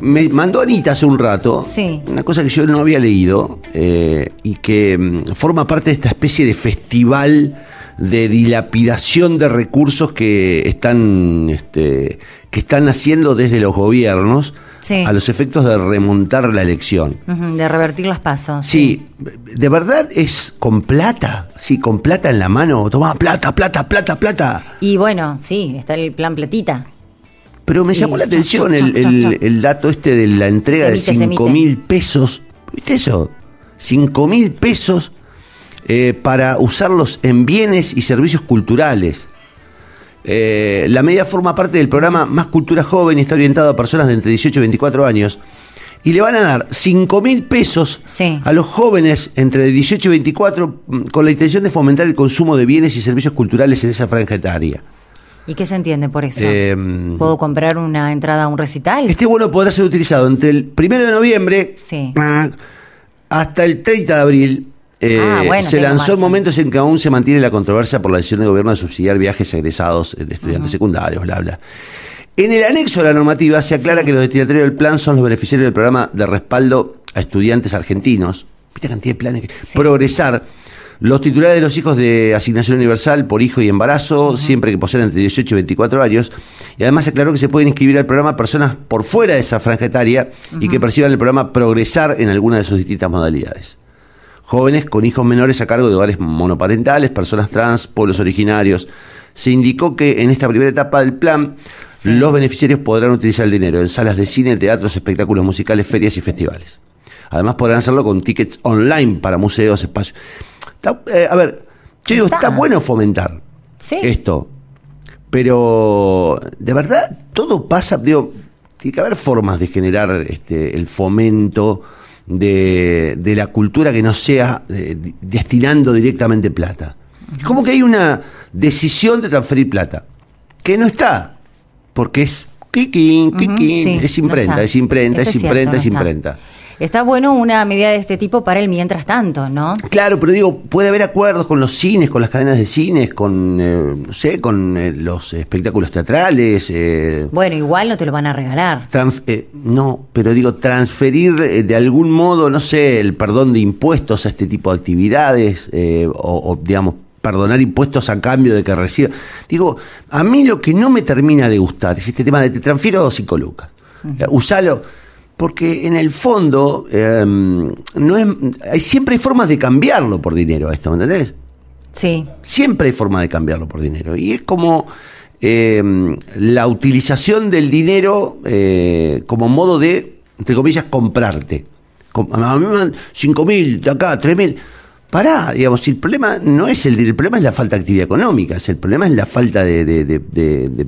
me mandó Anita hace un rato Sí. una cosa que yo no había leído eh, y que mm, forma parte de esta especie de festival de dilapidación de recursos que están, este, que están haciendo desde los gobiernos Sí. a los efectos de remontar la elección. De revertir los pasos. Sí, de verdad es con plata, sí, con plata en la mano, toma plata, plata, plata, plata. Y bueno, sí, está el plan platita. Pero me llamó la atención el, dato este de la entrega de emite, se 5 emite. mil pesos. ¿Viste eso? 5 mil pesos eh, para usarlos en bienes y servicios culturales. Eh, la medida forma parte del programa Más Cultura Joven y está orientado a personas de entre 18 y 24 años. Y le van a dar 5 mil pesos Sí. a los jóvenes entre 18 y 24 mm, con la intención de fomentar el consumo de bienes y servicios culturales en esa franja etaria. ¿Y qué se entiende por eso? Em, ¿Puedo comprar una entrada a un recital? Este bono podrá ser utilizado entre el primero de noviembre Sí. hasta el 30 de abril. Eh, Ah, bueno, se lanzó en momentos en que aún se mantiene la controversia por la decisión del gobierno de subsidiar viajes egresados de estudiantes secundarios, bla, bla. En el anexo de la normativa se aclara Sí. que los destinatarios del plan son los beneficiarios del programa de respaldo a estudiantes argentinos. ¿Viste cantidad de planes? que- Sí. Progresar. Los titulares de los hijos de asignación universal por hijo y embarazo, siempre que poseen entre 18 y 24 años. Y además se aclaró que se pueden inscribir al programa personas por fuera de esa franja etaria y que perciban el programa Progresar en alguna de sus distintas modalidades. Jóvenes con hijos menores a cargo de hogares monoparentales, personas trans, pueblos originarios. Se indicó que en esta primera etapa del plan, Sí. los beneficiarios podrán utilizar el dinero en salas de cine, teatros, espectáculos musicales, ferias y festivales. Además podrán hacerlo con tickets online para museos, espacios. Está- eh, a ver, yo digo, Está. está bueno fomentar Sí. esto, pero de verdad todo pasa, digo, tiene que haber formas de generar este, el fomento de, de la cultura que no sea eh, destinando directamente plata. Como que hay una decisión de transferir plata, que no está, porque es kikin, sí, es imprenta, es imprenta, Eso es es cierto, imprenta, no es está. Está bueno una medida de este tipo para el mientras tanto, ¿no? Claro, pero digo, puede haber acuerdos con los cines, con las cadenas de cines, con, eh, no sé, con eh, los espectáculos teatrales. eh, Bueno, igual no te lo van a regalar. eh, no, pero digo, transferir eh, de algún modo, no sé, el perdón de impuestos a este tipo de actividades, o, o, digamos, perdonar impuestos a cambio de que reciba. Digo, a mí lo que no me termina de gustar es este tema de te transfiero cinco lucas. Eh, Usalo. Porque en el fondo, eh, no es, hay, siempre hay formas de cambiarlo por dinero esto, ¿me entendés? Sí. Siempre hay forma de cambiarlo por dinero. Y es como eh, la utilización del dinero eh, como modo de, entre comillas, comprarte. Com- A mí me dan 5 mil, de acá, 3 mil. Pará, digamos, si el problema no es el, el problema es la falta de actividad económica, el problema es la falta de, de, de-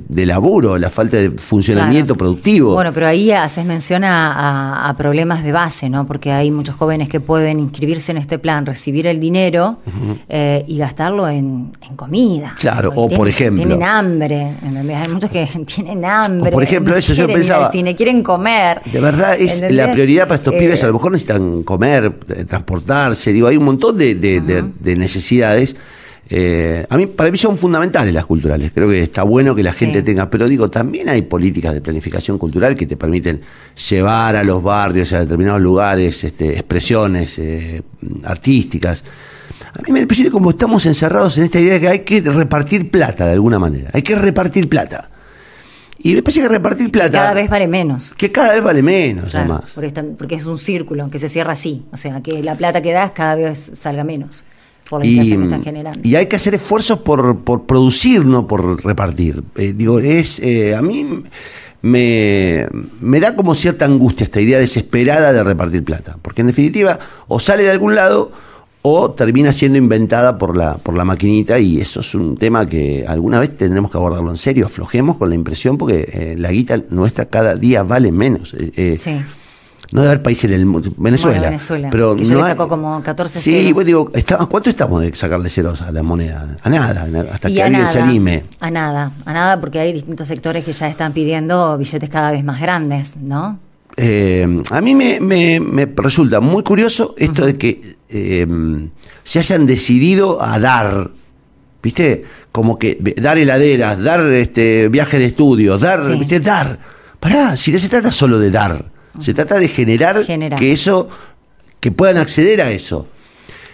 de- laburo, la falta de funcionamiento Claro. productivo. Bueno, pero ahí haces mención a, a- a problemas de base, ¿no? Porque hay muchos jóvenes que pueden inscribirse en este plan, recibir el dinero eh, y gastarlo en, en comida. Claro, o por ejemplo- Tienen hambre, ¿entendés? Hay muchos que tienen hambre. O por ejemplo, eso yo quieren ir pensaba- al cine, quieren comer. De verdad es ¿entendés? la prioridad para estos Eh, pibes. A lo mejor necesitan comer, eh, transportarse. Digo, hay un montón de, de- de- de necesidades. Eh, a mí, para mí son fundamentales las culturales. Creo que está bueno que la gente Sí. tenga. Pero digo, también hay políticas de planificación cultural que te permiten llevar a los barrios, a determinados lugares, este, expresiones eh, artísticas. A mí me parece como estamos encerrados en esta idea de que hay que repartir plata de alguna manera. Hay que repartir plata. Y me parece que repartir plata. Cada vez vale menos. Que cada vez vale menos, Claro, además. porque, está- porque es un círculo que se cierra así. O sea, que la plata que das cada vez salga menos por la inflación que están generando. y hay que hacer esfuerzos por, por producir, no por repartir. Eh, digo, es eh, a mí me, me da como cierta angustia esta idea desesperada de repartir plata. Porque en definitiva, o sale de algún lado o termina siendo inventada por la, por la maquinita y eso es un tema que alguna vez tendremos que abordarlo en serio. Aflojemos con la impresión porque eh, la guita nuestra cada día vale menos. Eh, eh, sí. No debe haber país en el mundo. Venezuela. Bueno, Venezuela, Pero que ya no le hay- sacó como 14 Sí, ceros. bueno, digo, está- ¿a ¿cuánto estamos de sacarle ceros a la moneda? A nada, hasta Y que alguien se anime. a nada, a nada, porque hay distintos sectores que ya están pidiendo billetes cada vez más grandes, ¿no? Eh, a mí me, me- me resulta muy curioso esto de que eh, se hayan decidido a dar, ¿viste? Como que dar heladeras, dar este viajes de estudio, dar, Sí. ¿viste? Dar. Pará, si no se trata solo de dar. Se trata de generar, Generar. que eso, que puedan acceder a eso.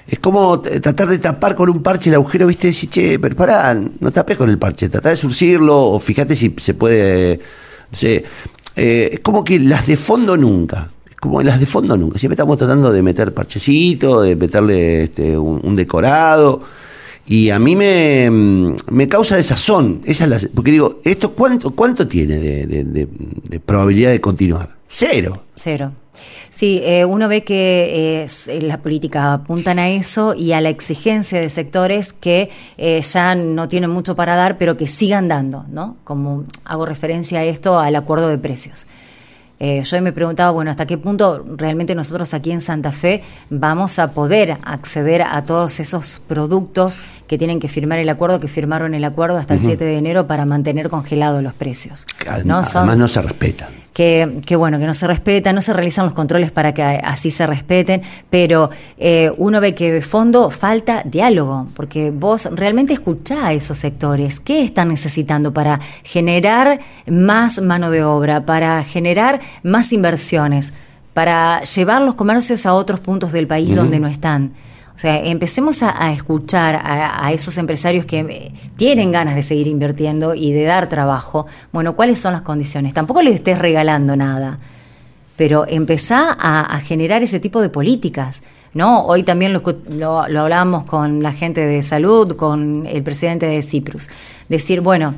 Es como tratar de tapar con un parche el agujero, viste, decir, che, pero pará, no tapes con el parche, trata de surcirlo, o fíjate si se puede. no sé, eh, es como que las de fondo nunca. Es como las de fondo nunca. Siempre estamos tratando de meter parchecito, de meterle este, un, decorado. Y a mí me, mm, me causa desazón. Esa es la, porque digo, ¿esto cuánto, cuánto tiene de probabilidad de continuar? Cero. Cero. Sí, eh, uno ve que eh, s- eh, la política apuntan a eso y a la exigencia de sectores que eh, ya no tienen mucho para dar, pero que sigan dando, ¿no? Como hago referencia a esto, al acuerdo de precios. Eh, yo me preguntaba, bueno, ¿hasta qué punto realmente nosotros aquí en Santa Fe vamos a poder acceder a todos esos productos que tienen que firmar el acuerdo, que firmaron el acuerdo hasta el 7 de enero para mantener congelados los precios? ¿no? Además no se respetan. Que, que bueno, que no se respeta, no se realizan los controles para que así se respeten, pero eh, uno ve que de fondo falta diálogo, porque vos realmente escuchás a esos sectores, ¿qué están necesitando para generar más mano de obra, para generar más inversiones, para llevar los comercios a otros puntos del país donde no están? O sea, empecemos a, escuchar a, esos empresarios que eh, tienen ganas de seguir invirtiendo y de dar trabajo. Bueno, ¿cuáles son las condiciones? Tampoco les estés regalando nada, pero empezá a, generar ese tipo de políticas. ¿no? Hoy también lo, lo, hablábamos con la gente de salud, con el presidente de Ciprus. Decir, bueno,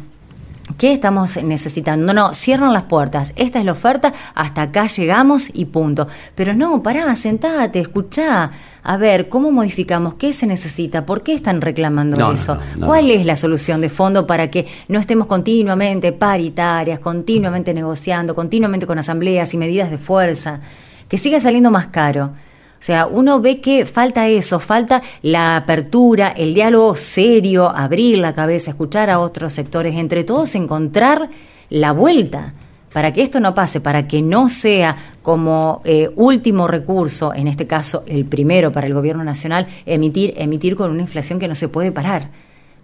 ¿Qué estamos necesitando? No, no, cierran las puertas. Esta es la oferta, hasta acá llegamos y punto. Pero no, pará, sentate, escuchá. A ver, ¿cómo modificamos? ¿Qué se necesita? ¿Por qué están reclamando No, eso? no, no, ¿Cuál es la solución de fondo para que no estemos continuamente paritarias, continuamente negociando, continuamente con asambleas y medidas de fuerza? Que siga saliendo más caro. O sea, uno ve que falta eso, falta la apertura, el diálogo serio, abrir la cabeza, escuchar a otros sectores, entre todos encontrar la vuelta para que esto no pase, para que no sea como eh, último recurso, en este caso el primero para el gobierno nacional, emitir, emitir con una inflación que no se puede parar.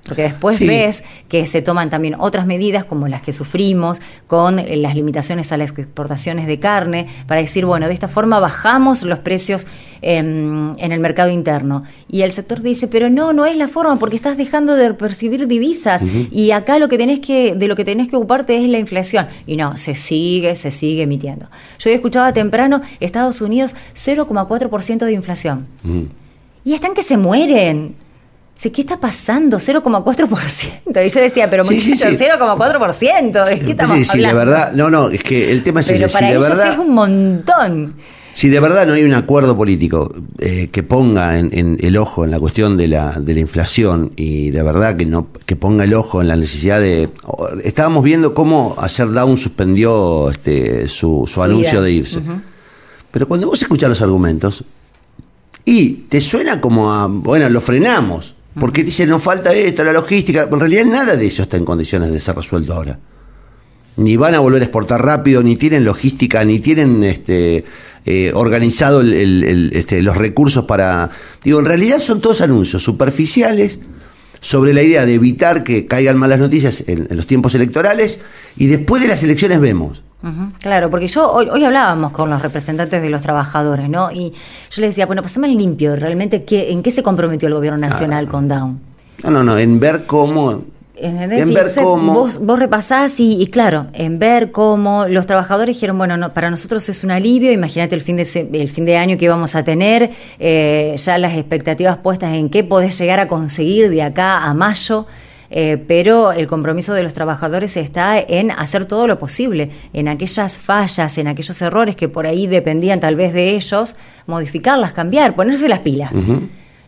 Porque después Sí. ves que se toman también otras medidas como las que sufrimos con las limitaciones a las exportaciones de carne para decir, bueno, de esta forma bajamos los precios em, en el mercado interno. Y el sector dice, pero no, no es la forma porque estás dejando de percibir divisas y acá lo que tenés que, de lo que tenés que ocuparte es la inflación. Y no, se sigue, se sigue emitiendo. Yo escuchaba temprano Estados Unidos 0,4% de inflación. Y están que se mueren. ¿Qué está pasando? 0,4%. Y yo decía, pero Sí, sí, muchachos, sí. 0,4%. ¿De qué estamos Sí, sí, verdad, no, no, es que el tema es pero ese, para si de ellos verdad, es un montón. si de verdad no hay un acuerdo político eh, que ponga en, en el ojo en la cuestión de la, de la inflación y de verdad que no que ponga el ojo en la necesidad de estábamos viendo cómo ayer Down suspendió este su, anuncio de irse. Pero cuando vos escuchás los argumentos y te suena como a, bueno, lo frenamos, porque dice no falta esto, la logística, en realidad nada de eso está en condiciones de ser resuelto ahora ni van a volver a exportar rápido, ni tienen logística, ni tienen este eh, organizado el- el- el, este, los recursos para. Digo, en realidad son todos anuncios superficiales sobre la idea de evitar que caigan malas noticias en, en los tiempos electorales y después de las elecciones vemos. Claro, porque yo hoy, hoy hablábamos con los representantes de los trabajadores, ¿no? Y yo les decía, bueno, pasame el limpio, realmente, ¿qué, ¿en qué se comprometió el gobierno nacional con Down? No, no, no, en ver cómo. ¿Entendés? En Sí, ver cómo. Vos, vos repasás y, y claro, en ver cómo los trabajadores dijeron, bueno, no, para nosotros es un alivio, imagínate el fin de el fin de año que vamos a tener, eh, ya las expectativas puestas en qué podés llegar a conseguir de acá a mayo. Eh, pero el compromiso de los trabajadores está en hacer todo lo posible, en aquellas fallas, en aquellos errores que por ahí dependían tal vez de ellos, modificarlas, cambiar, ponerse las pilas.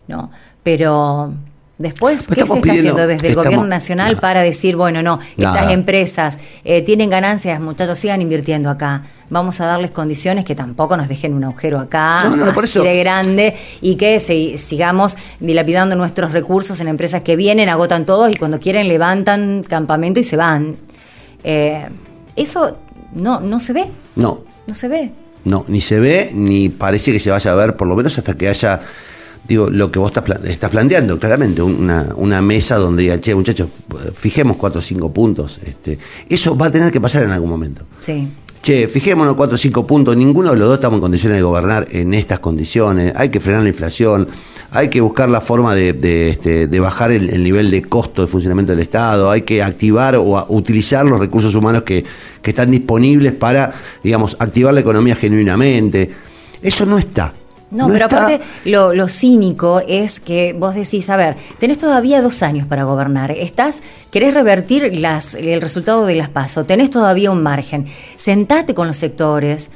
¿no? Pero después, Pues ¿qué se está pidiendo- haciendo desde el estamos- gobierno nacional para decir, bueno, no, Nada. estas empresas eh, tienen ganancias, muchachos, sigan invirtiendo acá. Vamos a darles condiciones que tampoco nos dejen un agujero acá, No, no, por así eso- de grande, y que se- sigamos dilapidando nuestros recursos en empresas que vienen, agotan todos y cuando quieren levantan campamento y se van. Eh, eso no, no se ve, No, no se ve. No, ni se ve, ni parece que se vaya a ver, por lo menos hasta que haya, digo, lo que vos estás, estás planteando, claramente, una, una mesa donde diga, che, muchachos, fijemos cuatro o cinco puntos. Este, eso va a tener que pasar en algún momento. Sí. che, fijémonos cuatro o cinco puntos, ninguno de los dos estamos en condiciones de gobernar en estas condiciones, hay que frenar la inflación, hay que buscar la forma de, de, este, de bajar el, el, nivel de costo de funcionamiento del Estado, hay que activar o utilizar los recursos humanos que, que están disponibles para, digamos, activar la economía genuinamente. Eso no está. No, pero aparte lo, lo, cínico es que vos decís, a ver, tenés todavía dos años para gobernar, estás, querés revertir las, el resultado de las pasos, tenés todavía un margen, sentate con los sectores,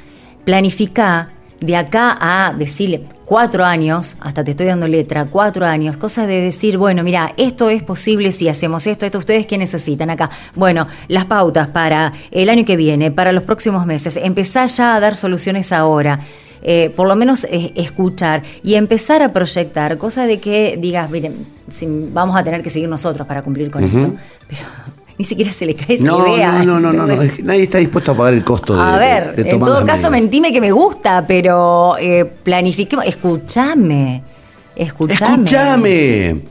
planifica de acá a decirle cuatro años, hasta te estoy dando letra, cuatro años, cosa de decir, bueno, mira, esto es posible si hacemos esto, esto ustedes qué necesitan acá. Bueno, las pautas para el año que viene, para los próximos meses, empezar ya a dar soluciones ahora. Eh, por lo menos eh, escuchar y empezar a proyectar, cosa de que digas, miren, si vamos a tener que seguir nosotros para cumplir con esto. Pero ni siquiera se le cae esa no, idea. No, no, no, no, nadie está dispuesto a pagar el costo de A ver, de, de en todo caso, mentime que me gusta, pero eh, planifiquemos, escúchame. Escúchame. Escúchame.